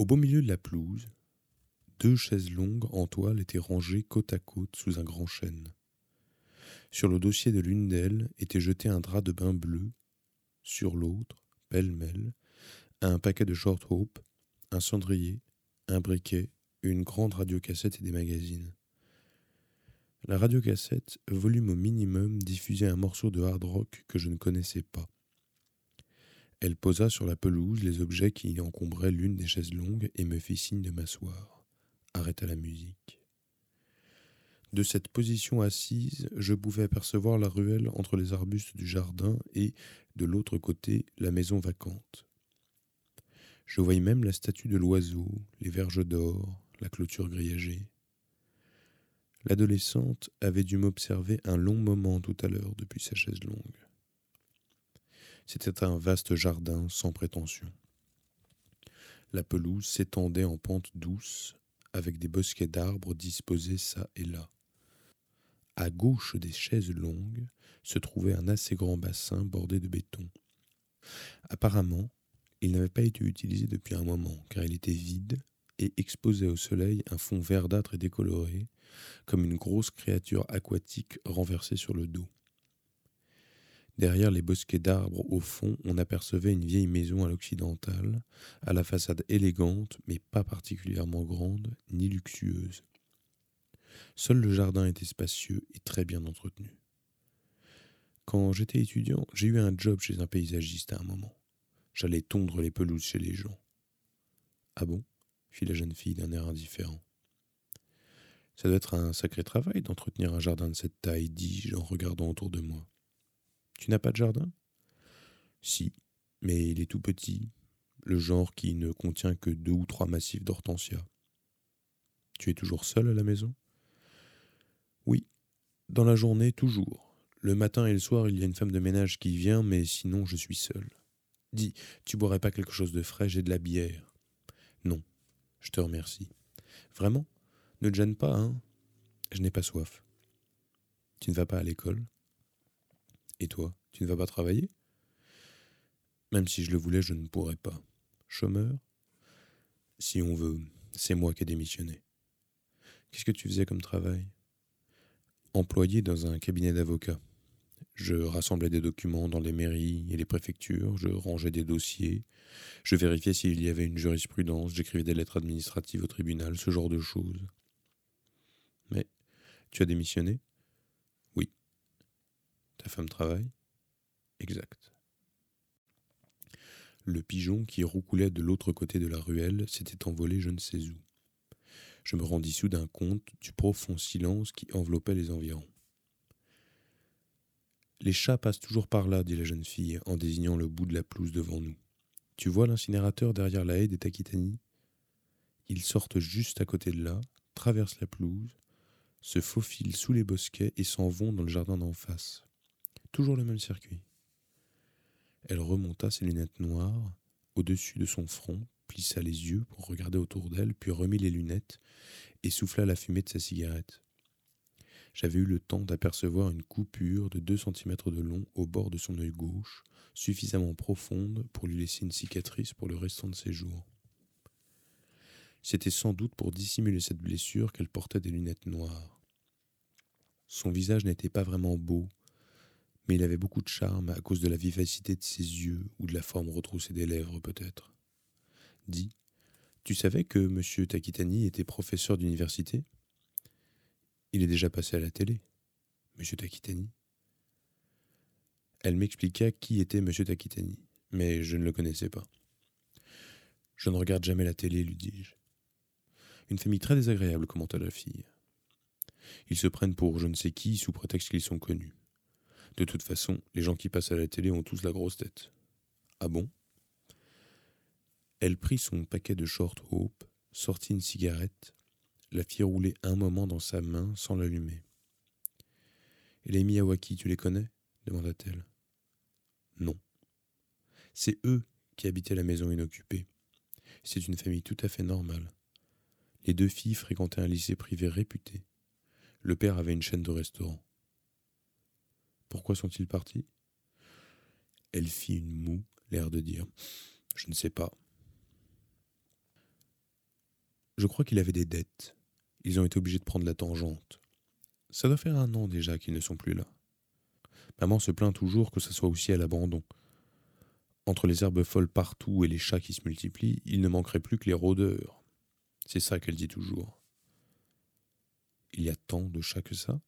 Au beau milieu de la pelouse, deux chaises longues en toile étaient rangées côte à côte sous un grand chêne. Sur le dossier de l'une d'elles était jeté un drap de bain bleu, sur l'autre, pêle-mêle, un paquet de short hope, un cendrier, un briquet, une grande radiocassette et des magazines. La radiocassette, volume au minimum, diffusait un morceau de hard rock que je ne connaissais pas. Elle posa sur la pelouse les objets qui encombraient l'une des chaises longues et me fit signe de m'asseoir. Arrêta la musique. De cette position assise, je pouvais apercevoir la ruelle entre les arbustes du jardin et, de l'autre côté, la maison vacante. Je voyais même la statue de l'oiseau, les verges d'or, la clôture grillagée. L'adolescente avait dû m'observer un long moment tout à l'heure depuis sa chaise longue. C'était un vaste jardin sans prétention. La pelouse s'étendait en pente douce, avec des bosquets d'arbres disposés çà et là. À gauche des chaises longues se trouvait un assez grand bassin bordé de béton. Apparemment, il n'avait pas été utilisé depuis un moment, car il était vide et exposait au soleil un fond verdâtre et décoloré, comme une grosse créature aquatique renversée sur le dos. Derrière les bosquets d'arbres au fond, on apercevait une vieille maison à l'occidentale, à la façade élégante, mais pas particulièrement grande ni luxueuse. Seul le jardin était spacieux et très bien entretenu. Quand j'étais étudiant, j'ai eu un job chez un paysagiste à un moment. J'allais tondre les pelouses chez les gens. Ah bon? fit la jeune fille d'un air indifférent. Ça doit être un sacré travail d'entretenir un jardin de cette taille, dis-je en regardant autour de moi. Tu n'as pas de jardin? Si, mais il est tout petit, le genre qui ne contient que deux ou trois massifs d'hortensia. Tu es toujours seul à la maison? Oui, dans la journée, toujours. Le matin et le soir, il y a une femme de ménage qui vient, mais sinon, je suis seul. Dis, tu boirais pas quelque chose de frais, j'ai de la bière. Non, je te remercie. Vraiment? Ne te gêne pas, hein? Je n'ai pas soif. Tu ne vas pas à l'école? Et toi, tu ne vas pas travailler? Même si je le voulais, je ne pourrais pas. Chômeur? Si on veut, c'est moi qui ai démissionné. Qu'est-ce que tu faisais comme travail? Employé dans un cabinet d'avocats. Je rassemblais des documents dans les mairies et les préfectures, je rangeais des dossiers, je vérifiais s'il y avait une jurisprudence, j'écrivais des lettres administratives au tribunal, ce genre de choses. Mais tu as démissionné? Ta femme travaille Exact. Le pigeon qui roucoulait de l'autre côté de la ruelle s'était envolé je ne sais où. Je me rendis soudain compte du profond silence qui enveloppait les environs. Les chats passent toujours par là, dit la jeune fille en désignant le bout de la pelouse devant nous. Tu vois l'incinérateur derrière la haie des Taquitani Ils sortent juste à côté de là, traversent la pelouse, se faufilent sous les bosquets et s'en vont dans le jardin d'en face. Toujours le même circuit. Elle remonta ses lunettes noires au-dessus de son front, plissa les yeux pour regarder autour d'elle, puis remit les lunettes et souffla la fumée de sa cigarette. J'avais eu le temps d'apercevoir une coupure de deux centimètres de long au bord de son œil gauche, suffisamment profonde pour lui laisser une cicatrice pour le restant de ses jours. C'était sans doute pour dissimuler cette blessure qu'elle portait des lunettes noires. Son visage n'était pas vraiment beau, mais il avait beaucoup de charme à cause de la vivacité de ses yeux ou de la forme retroussée des lèvres peut-être. Dis, tu savais que M. Takitani était professeur d'université? Il est déjà passé à la télé. M. Takitani Elle m'expliqua qui était M. Takitani, mais je ne le connaissais pas. Je ne regarde jamais la télé, lui dis-je. Une famille très désagréable, commenta la fille. Ils se prennent pour je ne sais qui sous prétexte qu'ils sont connus. De toute façon, les gens qui passent à la télé ont tous la grosse tête. Ah bon? Elle prit son paquet de short hope, sortit une cigarette, la fit rouler un moment dans sa main sans l'allumer. Et les Miyawaki, tu les connais? demanda-t-elle. Non. C'est eux qui habitaient la maison inoccupée. C'est une famille tout à fait normale. Les deux filles fréquentaient un lycée privé réputé. Le père avait une chaîne de restaurants. Pourquoi sont-ils partis? Elle fit une moue, l'air de dire Je ne sais pas. Je crois qu'il avait des dettes. Ils ont été obligés de prendre la tangente. Ça doit faire un an déjà qu'ils ne sont plus là. Maman se plaint toujours que ce soit aussi à l'abandon. Entre les herbes folles partout et les chats qui se multiplient, il ne manquerait plus que les rôdeurs. C'est ça qu'elle dit toujours. Il y a tant de chats que ça?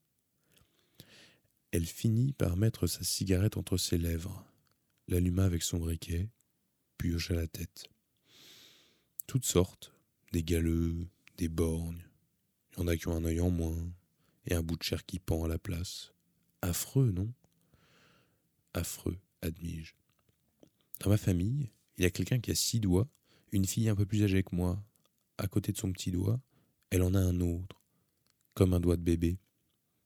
Elle finit par mettre sa cigarette entre ses lèvres, l'alluma avec son briquet, puis hocha la tête. Toutes sortes, des galeux, des borgnes. Il y en a qui ont un œil en moins, et un bout de chair qui pend à la place. Affreux, non? Affreux, admis-je. Dans ma famille, il y a quelqu'un qui a six doigts, une fille un peu plus âgée que moi. À côté de son petit doigt, elle en a un autre, comme un doigt de bébé.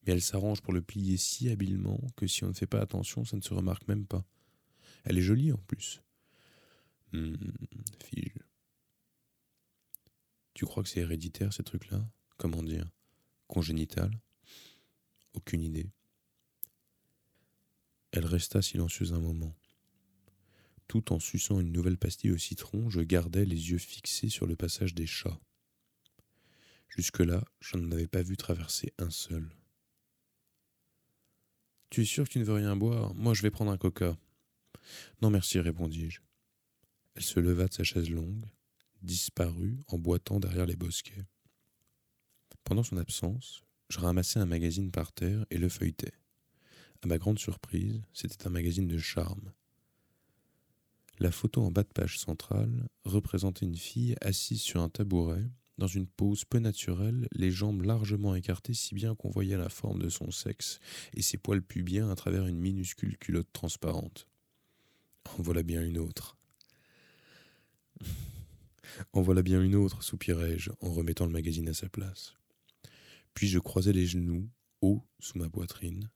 Mais elle s'arrange pour le plier si habilement que si on ne fait pas attention, ça ne se remarque même pas. Elle est jolie en plus. Hum, fille. Tu crois que c'est héréditaire ces trucs-là? Comment dire? Congénital? Aucune idée. Elle resta silencieuse un moment. Tout en suçant une nouvelle pastille au citron, je gardais les yeux fixés sur le passage des chats. Jusque-là, je n'en avais pas vu traverser un seul. Tu sûr que tu ne veux rien boire? Moi, je vais prendre un coca. Non, merci, répondis-je. Elle se leva de sa chaise longue, disparut en boitant derrière les bosquets. Pendant son absence, je ramassai un magazine par terre et le feuilletai. À ma grande surprise, c'était un magazine de charme. La photo en bas de page centrale représentait une fille assise sur un tabouret, dans une pose peu naturelle, les jambes largement écartées si bien qu'on voyait la forme de son sexe et ses poils pubiens à travers une minuscule culotte transparente. En voilà bien une autre. en voilà bien une autre, soupirai-je en remettant le magazine à sa place. Puis je croisai les genoux, haut sous ma poitrine,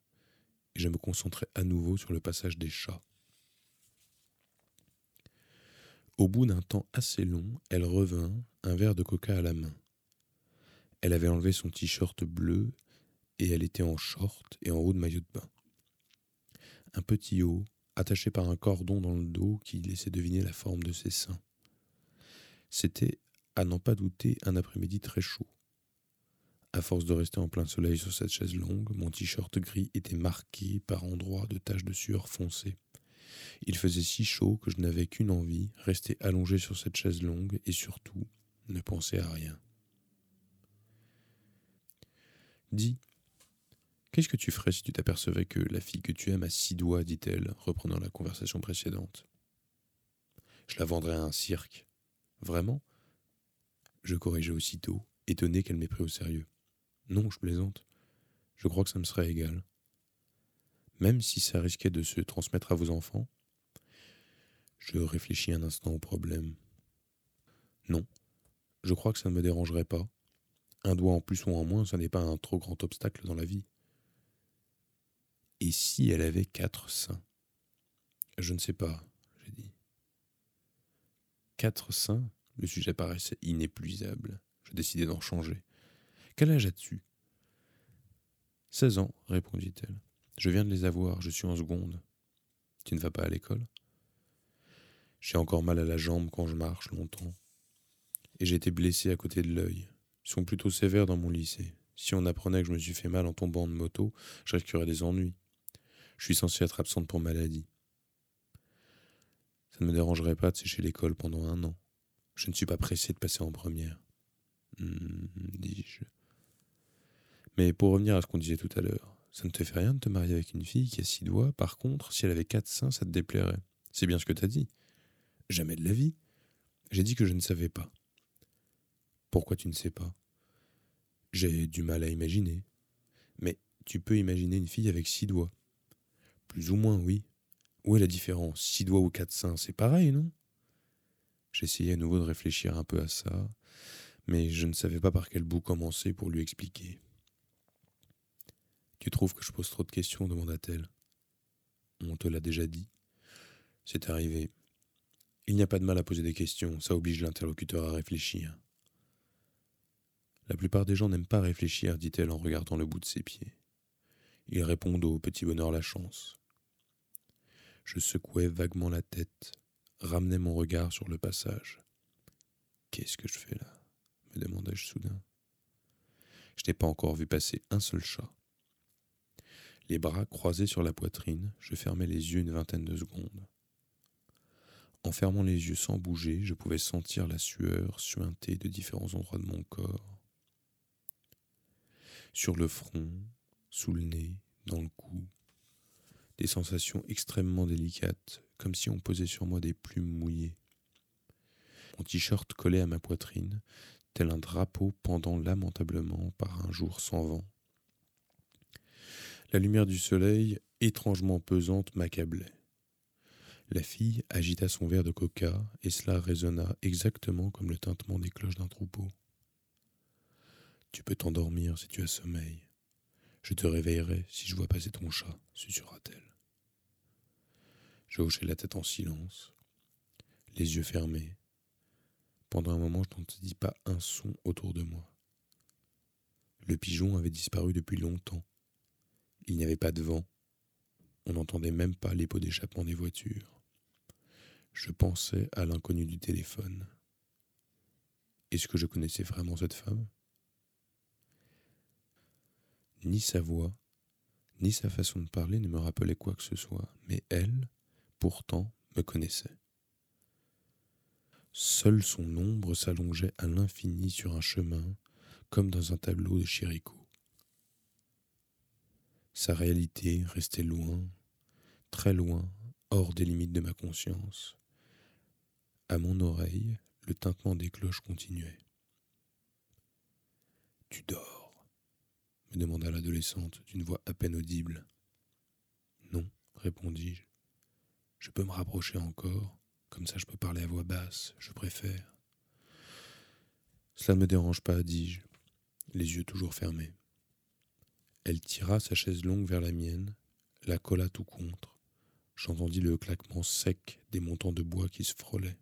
et je me concentrai à nouveau sur le passage des chats. Au bout d'un temps assez long, elle revint, un verre de coca à la main. Elle avait enlevé son t-shirt bleu et elle était en short et en haut de maillot de bain. Un petit haut, attaché par un cordon dans le dos qui laissait deviner la forme de ses seins. C'était, à n'en pas douter, un après-midi très chaud. À force de rester en plein soleil sur cette chaise longue, mon t-shirt gris était marqué par endroits de taches de sueur foncée. Il faisait si chaud que je n'avais qu'une envie, rester allongé sur cette chaise longue et surtout ne penser à rien. Dis, qu'est-ce que tu ferais si tu t'apercevais que la fille que tu aimes a six doigts, dit-elle, reprenant la conversation précédente. Je la vendrais à un cirque. Vraiment? Je corrigeai aussitôt, étonné qu'elle m'ait pris au sérieux. Non, je plaisante. Je crois que ça me serait égal même si ça risquait de se transmettre à vos enfants Je réfléchis un instant au problème. Non, je crois que ça ne me dérangerait pas. Un doigt en plus ou en moins, ça n'est pas un trop grand obstacle dans la vie. Et si elle avait quatre seins? Je ne sais pas, j'ai dit. Quatre seins? Le sujet paraissait inépuisable. Je décidai d'en changer. Quel âge as-tu? Seize ans, répondit-elle. Je viens de les avoir, je suis en seconde. Tu ne vas pas à l'école? J'ai encore mal à la jambe quand je marche longtemps. Et j'ai été blessé à côté de l'œil. Ils sont plutôt sévères dans mon lycée. Si on apprenait que je me suis fait mal en tombant de moto, je risquerais des ennuis. Je suis censé être absente pour maladie. Ça ne me dérangerait pas de sécher l'école pendant un an. Je ne suis pas pressé de passer en première. Hmm, dis-je. Mais pour revenir à ce qu'on disait tout à l'heure, ça ne te fait rien de te marier avec une fille qui a six doigts. Par contre, si elle avait quatre seins, ça te déplairait. C'est bien ce que t'as dit. Jamais de la vie. J'ai dit que je ne savais pas. Pourquoi tu ne sais pas? J'ai du mal à imaginer. Mais tu peux imaginer une fille avec six doigts. Plus ou moins, oui. Où est la différence? Six doigts ou quatre seins, c'est pareil, non? J'essayais à nouveau de réfléchir un peu à ça, mais je ne savais pas par quel bout commencer pour lui expliquer. Tu trouves que je pose trop de questions demanda-t-elle. On te l'a déjà dit. C'est arrivé. Il n'y a pas de mal à poser des questions, ça oblige l'interlocuteur à réfléchir. La plupart des gens n'aiment pas réfléchir, dit-elle en regardant le bout de ses pieds. Ils répondent au petit bonheur la chance. Je secouais vaguement la tête, ramenais mon regard sur le passage. Qu'est-ce que je fais là? me demandai-je soudain. Je n'ai pas encore vu passer un seul chat. Les bras croisés sur la poitrine, je fermai les yeux une vingtaine de secondes. En fermant les yeux sans bouger, je pouvais sentir la sueur suinter de différents endroits de mon corps. Sur le front, sous le nez, dans le cou. Des sensations extrêmement délicates, comme si on posait sur moi des plumes mouillées. Mon t-shirt collait à ma poitrine, tel un drapeau pendant lamentablement par un jour sans vent. La lumière du soleil, étrangement pesante, m'accablait. La fille agita son verre de coca, et cela résonna exactement comme le tintement des cloches d'un troupeau. Tu peux t'endormir si tu as sommeil. Je te réveillerai si je vois passer ton chat, susurra-t-elle. Je hochai la tête en silence, les yeux fermés. Pendant un moment, je n'entendis pas un son autour de moi. Le pigeon avait disparu depuis longtemps. Il n'y avait pas de vent. On n'entendait même pas les pots d'échappement des voitures. Je pensais à l'inconnu du téléphone. Est-ce que je connaissais vraiment cette femme? Ni sa voix, ni sa façon de parler ne me rappelaient quoi que ce soit, mais elle, pourtant, me connaissait. Seule son ombre s'allongeait à l'infini sur un chemin, comme dans un tableau de Chirico. Sa réalité restait loin, très loin, hors des limites de ma conscience. À mon oreille, le tintement des cloches continuait. Tu dors? me demanda l'adolescente d'une voix à peine audible. Non, répondis-je. Je peux me rapprocher encore, comme ça je peux parler à voix basse, je préfère. Cela ne me dérange pas, dis-je, les yeux toujours fermés. Elle tira sa chaise longue vers la mienne, la colla tout contre. J'entendis le claquement sec des montants de bois qui se frôlaient.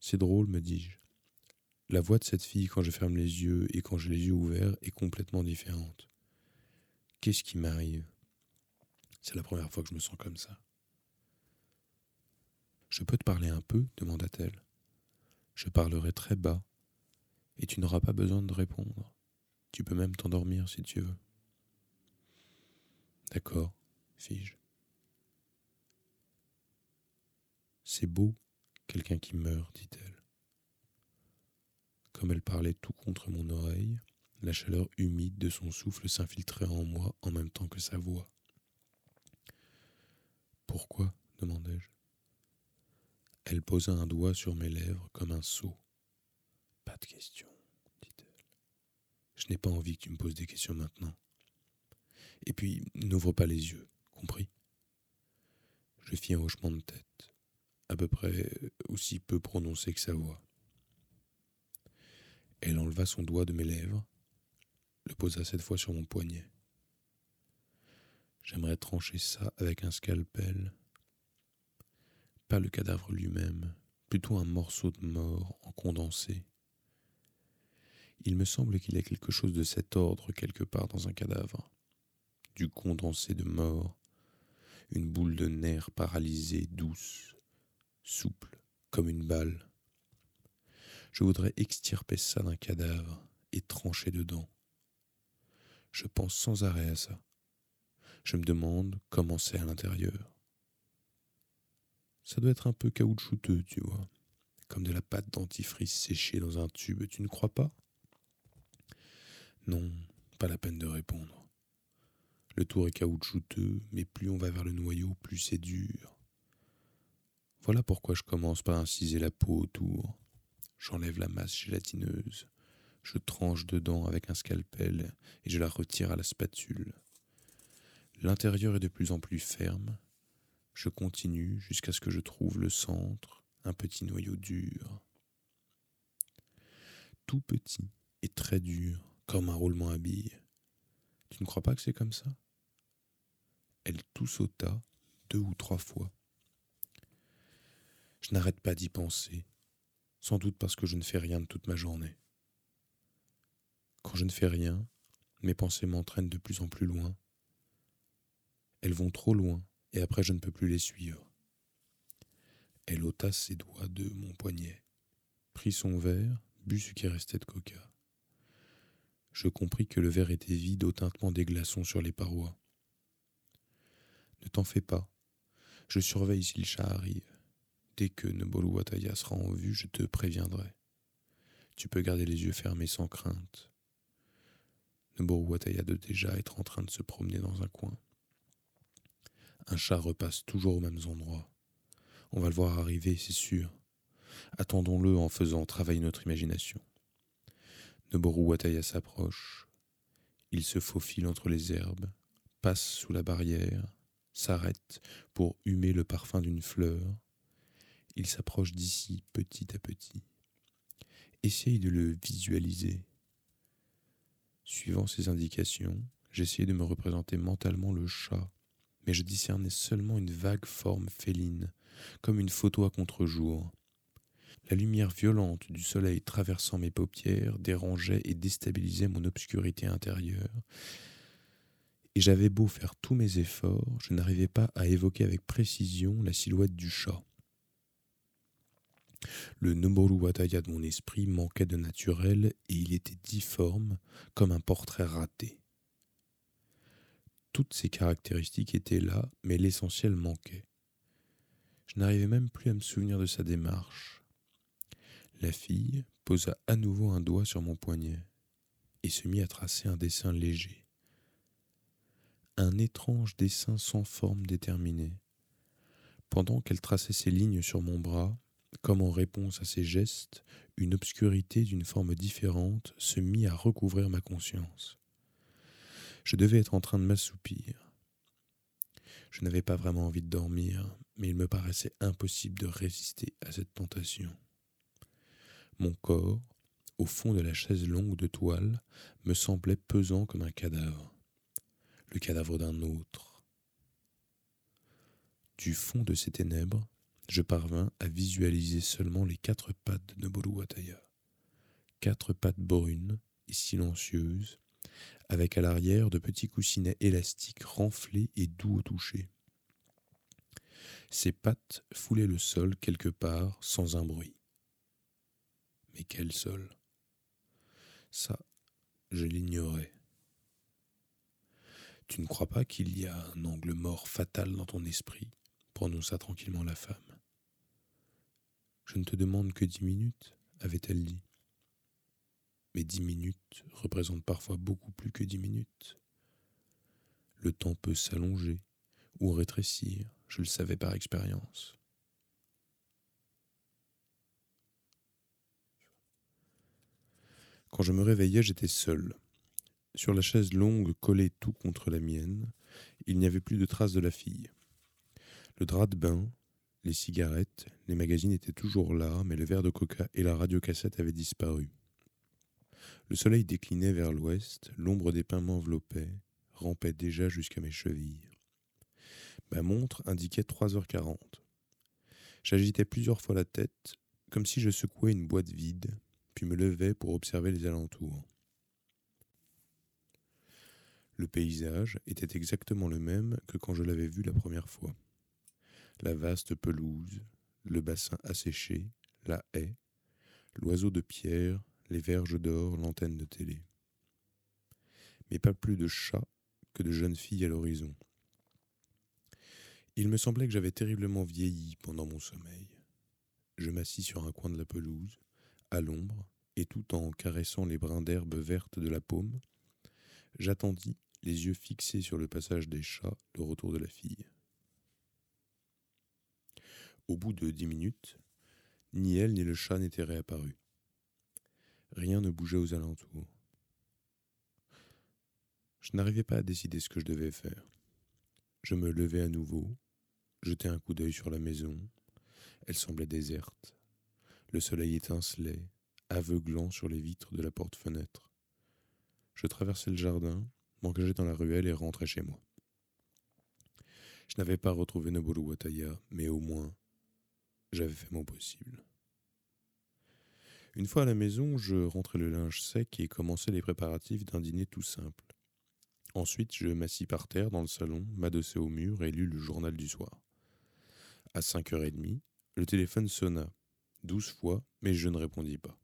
C'est drôle, me dis-je. La voix de cette fille quand je ferme les yeux et quand j'ai les yeux ouverts est complètement différente. Qu'est-ce qui m'arrive? C'est la première fois que je me sens comme ça. Je peux te parler un peu? demanda-t-elle. Je parlerai très bas, et tu n'auras pas besoin de répondre. Tu peux même t'endormir si tu veux. D'accord, fis-je. C'est beau, quelqu'un qui meurt, dit-elle. Comme elle parlait tout contre mon oreille, la chaleur humide de son souffle s'infiltrait en moi en même temps que sa voix. Pourquoi? demandai-je. Elle posa un doigt sur mes lèvres comme un sceau. Pas de question. Je n'ai pas envie que tu me poses des questions maintenant. Et puis, n'ouvre pas les yeux, compris? Je fis un hochement de tête, à peu près aussi peu prononcé que sa voix. Elle enleva son doigt de mes lèvres, le posa cette fois sur mon poignet. J'aimerais trancher ça avec un scalpel pas le cadavre lui-même, plutôt un morceau de mort en condensé. Il me semble qu'il y a quelque chose de cet ordre quelque part dans un cadavre. Du condensé de mort, une boule de nerfs paralysée, douce, souple, comme une balle. Je voudrais extirper ça d'un cadavre et trancher dedans. Je pense sans arrêt à ça. Je me demande comment c'est à l'intérieur. Ça doit être un peu caoutchouteux, tu vois. Comme de la pâte dentifrice séchée dans un tube, tu ne crois pas? Non, pas la peine de répondre. Le tour est caoutchouteux, mais plus on va vers le noyau, plus c'est dur. Voilà pourquoi je commence par inciser la peau autour. J'enlève la masse gélatineuse. Je tranche dedans avec un scalpel et je la retire à la spatule. L'intérieur est de plus en plus ferme je continue jusqu'à ce que je trouve le centre, un petit noyau dur. Tout petit et très dur, comme un roulement à billes. Tu ne crois pas que c'est comme ça? Elle tout sauta deux ou trois fois. Je n'arrête pas d'y penser, sans doute parce que je ne fais rien de toute ma journée. Quand je ne fais rien, mes pensées m'entraînent de plus en plus loin. Elles vont trop loin et après je ne peux plus les suivre. Elle ôta ses doigts de mon poignet, prit son verre, bu ce qui restait de coca. Je compris que le verre était vide au tintement des glaçons sur les parois. Ne t'en fais pas. Je surveille si le chat arrive. Dès que Neboru Wataya sera en vue, je te préviendrai. Tu peux garder les yeux fermés sans crainte. Neboru Wataya doit déjà être en train de se promener dans un coin. Un chat repasse toujours aux mêmes endroits. On va le voir arriver, c'est sûr. Attendons-le en faisant travailler notre imagination. Noboru Wataya s'approche. Il se faufile entre les herbes, passe sous la barrière, s'arrête pour humer le parfum d'une fleur. Il s'approche d'ici petit à petit. Essaye de le visualiser. Suivant ses indications, j'essayais de me représenter mentalement le chat, mais je discernais seulement une vague forme féline, comme une photo à contre-jour. La lumière violente du soleil traversant mes paupières dérangeait et déstabilisait mon obscurité intérieure. Et j'avais beau faire tous mes efforts, je n'arrivais pas à évoquer avec précision la silhouette du chat. Le Noboru Wataya de mon esprit manquait de naturel et il était difforme comme un portrait raté. Toutes ces caractéristiques étaient là, mais l'essentiel manquait. Je n'arrivais même plus à me souvenir de sa démarche. La fille posa à nouveau un doigt sur mon poignet et se mit à tracer un dessin léger. Un étrange dessin sans forme déterminée. Pendant qu'elle traçait ses lignes sur mon bras, comme en réponse à ses gestes, une obscurité d'une forme différente se mit à recouvrir ma conscience. Je devais être en train de m'assoupir. Je n'avais pas vraiment envie de dormir, mais il me paraissait impossible de résister à cette tentation. Mon corps, au fond de la chaise longue de toile, me semblait pesant comme un cadavre, le cadavre d'un autre. Du fond de ces ténèbres, je parvins à visualiser seulement les quatre pattes de Noboru Wataya. Quatre pattes brunes et silencieuses, avec à l'arrière de petits coussinets élastiques renflés et doux au toucher. Ses pattes foulaient le sol quelque part sans un bruit. Mais quel sol Ça, je l'ignorais. Tu ne crois pas qu'il y a un angle mort fatal dans ton esprit? Prononça tranquillement la femme. Je ne te demande que dix minutes, avait-elle dit. Mais dix minutes représentent parfois beaucoup plus que dix minutes. Le temps peut s'allonger ou rétrécir, je le savais par expérience. Quand je me réveillais, j'étais seul. Sur la chaise longue collée tout contre la mienne, il n'y avait plus de traces de la fille. Le drap de bain, les cigarettes, les magazines étaient toujours là, mais le verre de coca et la radiocassette avaient disparu. Le soleil déclinait vers l'ouest, l'ombre des pins m'enveloppait, rampait déjà jusqu'à mes chevilles. Ma montre indiquait trois heures quarante. J'agitais plusieurs fois la tête, comme si je secouais une boîte vide, me levais pour observer les alentours. Le paysage était exactement le même que quand je l'avais vu la première fois. La vaste pelouse, le bassin asséché, la haie, l'oiseau de pierre, les verges d'or, l'antenne de télé. Mais pas plus de chats que de jeunes filles à l'horizon. Il me semblait que j'avais terriblement vieilli pendant mon sommeil. Je m'assis sur un coin de la pelouse, à l'ombre, et tout en caressant les brins d'herbe verte de la paume, j'attendis, les yeux fixés sur le passage des chats, le retour de la fille. Au bout de dix minutes, ni elle ni le chat n'étaient réapparus. Rien ne bougeait aux alentours. Je n'arrivais pas à décider ce que je devais faire. Je me levai à nouveau, jetai un coup d'œil sur la maison. Elle semblait déserte. Le soleil étincelait, aveuglant sur les vitres de la porte-fenêtre. Je traversai le jardin, m'engageai dans la ruelle et rentrai chez moi. Je n'avais pas retrouvé Noboru Wataya, mais au moins, j'avais fait mon possible. Une fois à la maison, je rentrai le linge sec et commençai les préparatifs d'un dîner tout simple. Ensuite, je m'assis par terre dans le salon, m'adossai au mur et lus le journal du soir. À cinq heures et demie, le téléphone sonna, douze fois, mais je ne répondis pas.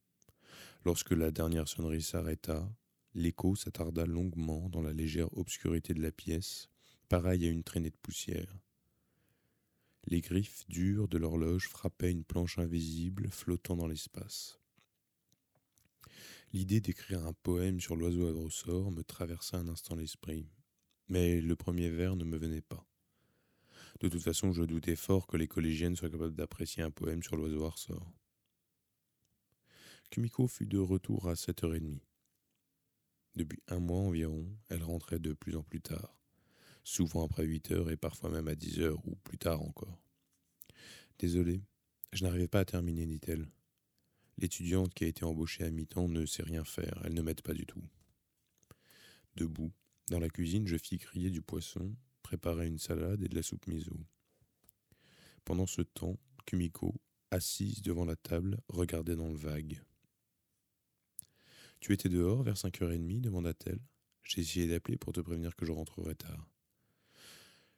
Lorsque la dernière sonnerie s'arrêta, l'écho s'attarda longuement dans la légère obscurité de la pièce, pareil à une traînée de poussière. Les griffes dures de l'horloge frappaient une planche invisible flottant dans l'espace. L'idée d'écrire un poème sur l'oiseau à ressort me traversa un instant l'esprit, mais le premier vers ne me venait pas. De toute façon, je doutais fort que les collégiennes soient capables d'apprécier un poème sur l'oiseau à ressort. Kumiko fut de retour à sept heures et demie. Depuis un mois environ, elle rentrait de plus en plus tard, souvent après huit heures et parfois même à dix heures ou plus tard encore. Désolé, je n'arrivais pas à terminer, dit-elle. L'étudiante qui a été embauchée à mi-temps ne sait rien faire, elle ne m'aide pas du tout. Debout, dans la cuisine, je fis crier du poisson, préparer une salade et de la soupe miso. Pendant ce temps, Kumiko, assise devant la table, regardait dans le vague. Tu étais dehors vers cinq heures et demie demanda-t-elle. J'ai essayé d'appeler pour te prévenir que je rentrerais tard.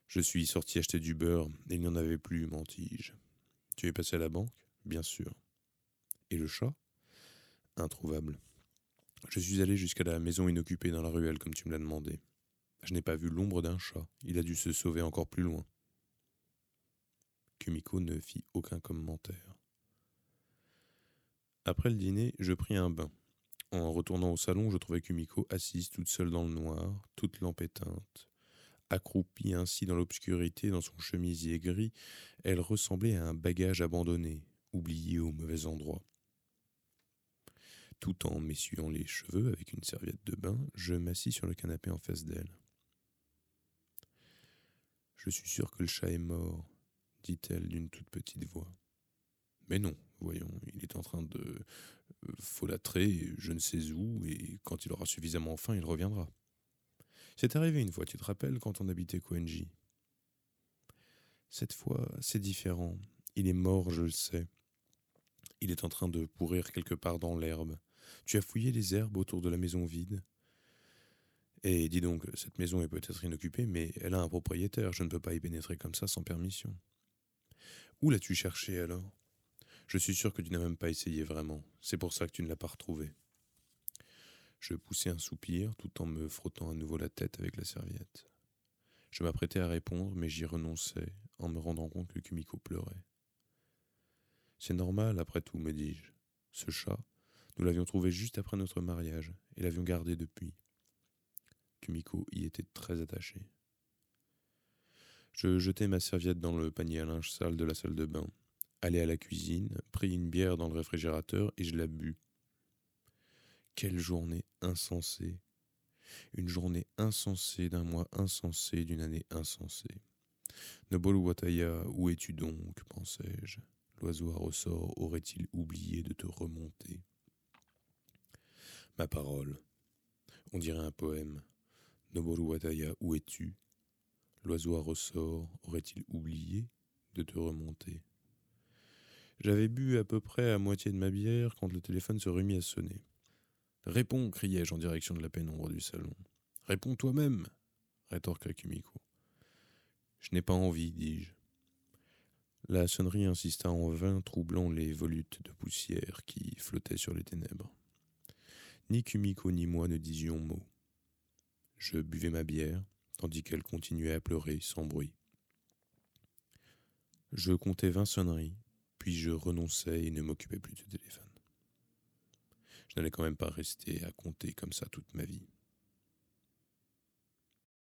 Je suis sorti acheter du beurre et il n'y en avait plus, mentis-je. Tu es passé à la banque? Bien sûr. Et le chat? Introuvable. Je suis allé jusqu'à la maison inoccupée dans la ruelle comme tu me l'as demandé. Je n'ai pas vu l'ombre d'un chat. Il a dû se sauver encore plus loin. Kumiko ne fit aucun commentaire. Après le dîner, je pris un bain. En retournant au salon, je trouvai Kumiko assise toute seule dans le noir, toute lampe éteinte. Accroupie ainsi dans l'obscurité dans son chemisier gris, elle ressemblait à un bagage abandonné, oublié au mauvais endroit. Tout en m'essuyant les cheveux avec une serviette de bain, je m'assis sur le canapé en face d'elle. Je suis sûr que le chat est mort, dit-elle d'une toute petite voix. Mais non, voyons, il est en train de euh, folâtrer je ne sais où, et quand il aura suffisamment faim, il reviendra. C'est arrivé une fois, tu te rappelles, quand on habitait Koenji Cette fois, c'est différent. Il est mort, je le sais. Il est en train de pourrir quelque part dans l'herbe. Tu as fouillé les herbes autour de la maison vide? Et dis donc, cette maison est peut-être inoccupée, mais elle a un propriétaire. Je ne peux pas y pénétrer comme ça sans permission. Où l'as-tu cherché alors? Je suis sûr que tu n'as même pas essayé vraiment. C'est pour ça que tu ne l'as pas retrouvé. Je poussai un soupir tout en me frottant à nouveau la tête avec la serviette. Je m'apprêtais à répondre, mais j'y renonçai en me rendant compte que Kumiko pleurait. C'est normal, après tout, me dis-je. Ce chat, nous l'avions trouvé juste après notre mariage et l'avions gardé depuis. Kumiko y était très attachée. Je jetai ma serviette dans le panier à linge sale de la salle de bain, allai à la cuisine, pris une bière dans le réfrigérateur et je la bus. Quelle journée insensée. Une journée insensée d'un mois insensé d'une année insensée. Nobolu Wataya, où es-tu donc pensai-je. L'oiseau à ressort aurait-il oublié de te remonter? Ma parole, on dirait un poème. Noboru Wataya, où es-tu? L'oiseau à ressort aurait-il oublié de te remonter? J'avais bu à peu près à moitié de ma bière quand le téléphone se remit à sonner. Réponds, criai-je en direction de la pénombre du salon. Réponds toi-même, rétorqua Kumiko. Je n'ai pas envie, dis-je. La sonnerie insista en vain, troublant les volutes de poussière qui flottaient sur les ténèbres. Ni Kumiko ni moi ne disions mot. Je buvais ma bière, tandis qu'elle continuait à pleurer sans bruit. Je comptais vingt sonneries, puis je renonçais et ne m'occupais plus du téléphone. Je n'allais quand même pas rester à compter comme ça toute ma vie.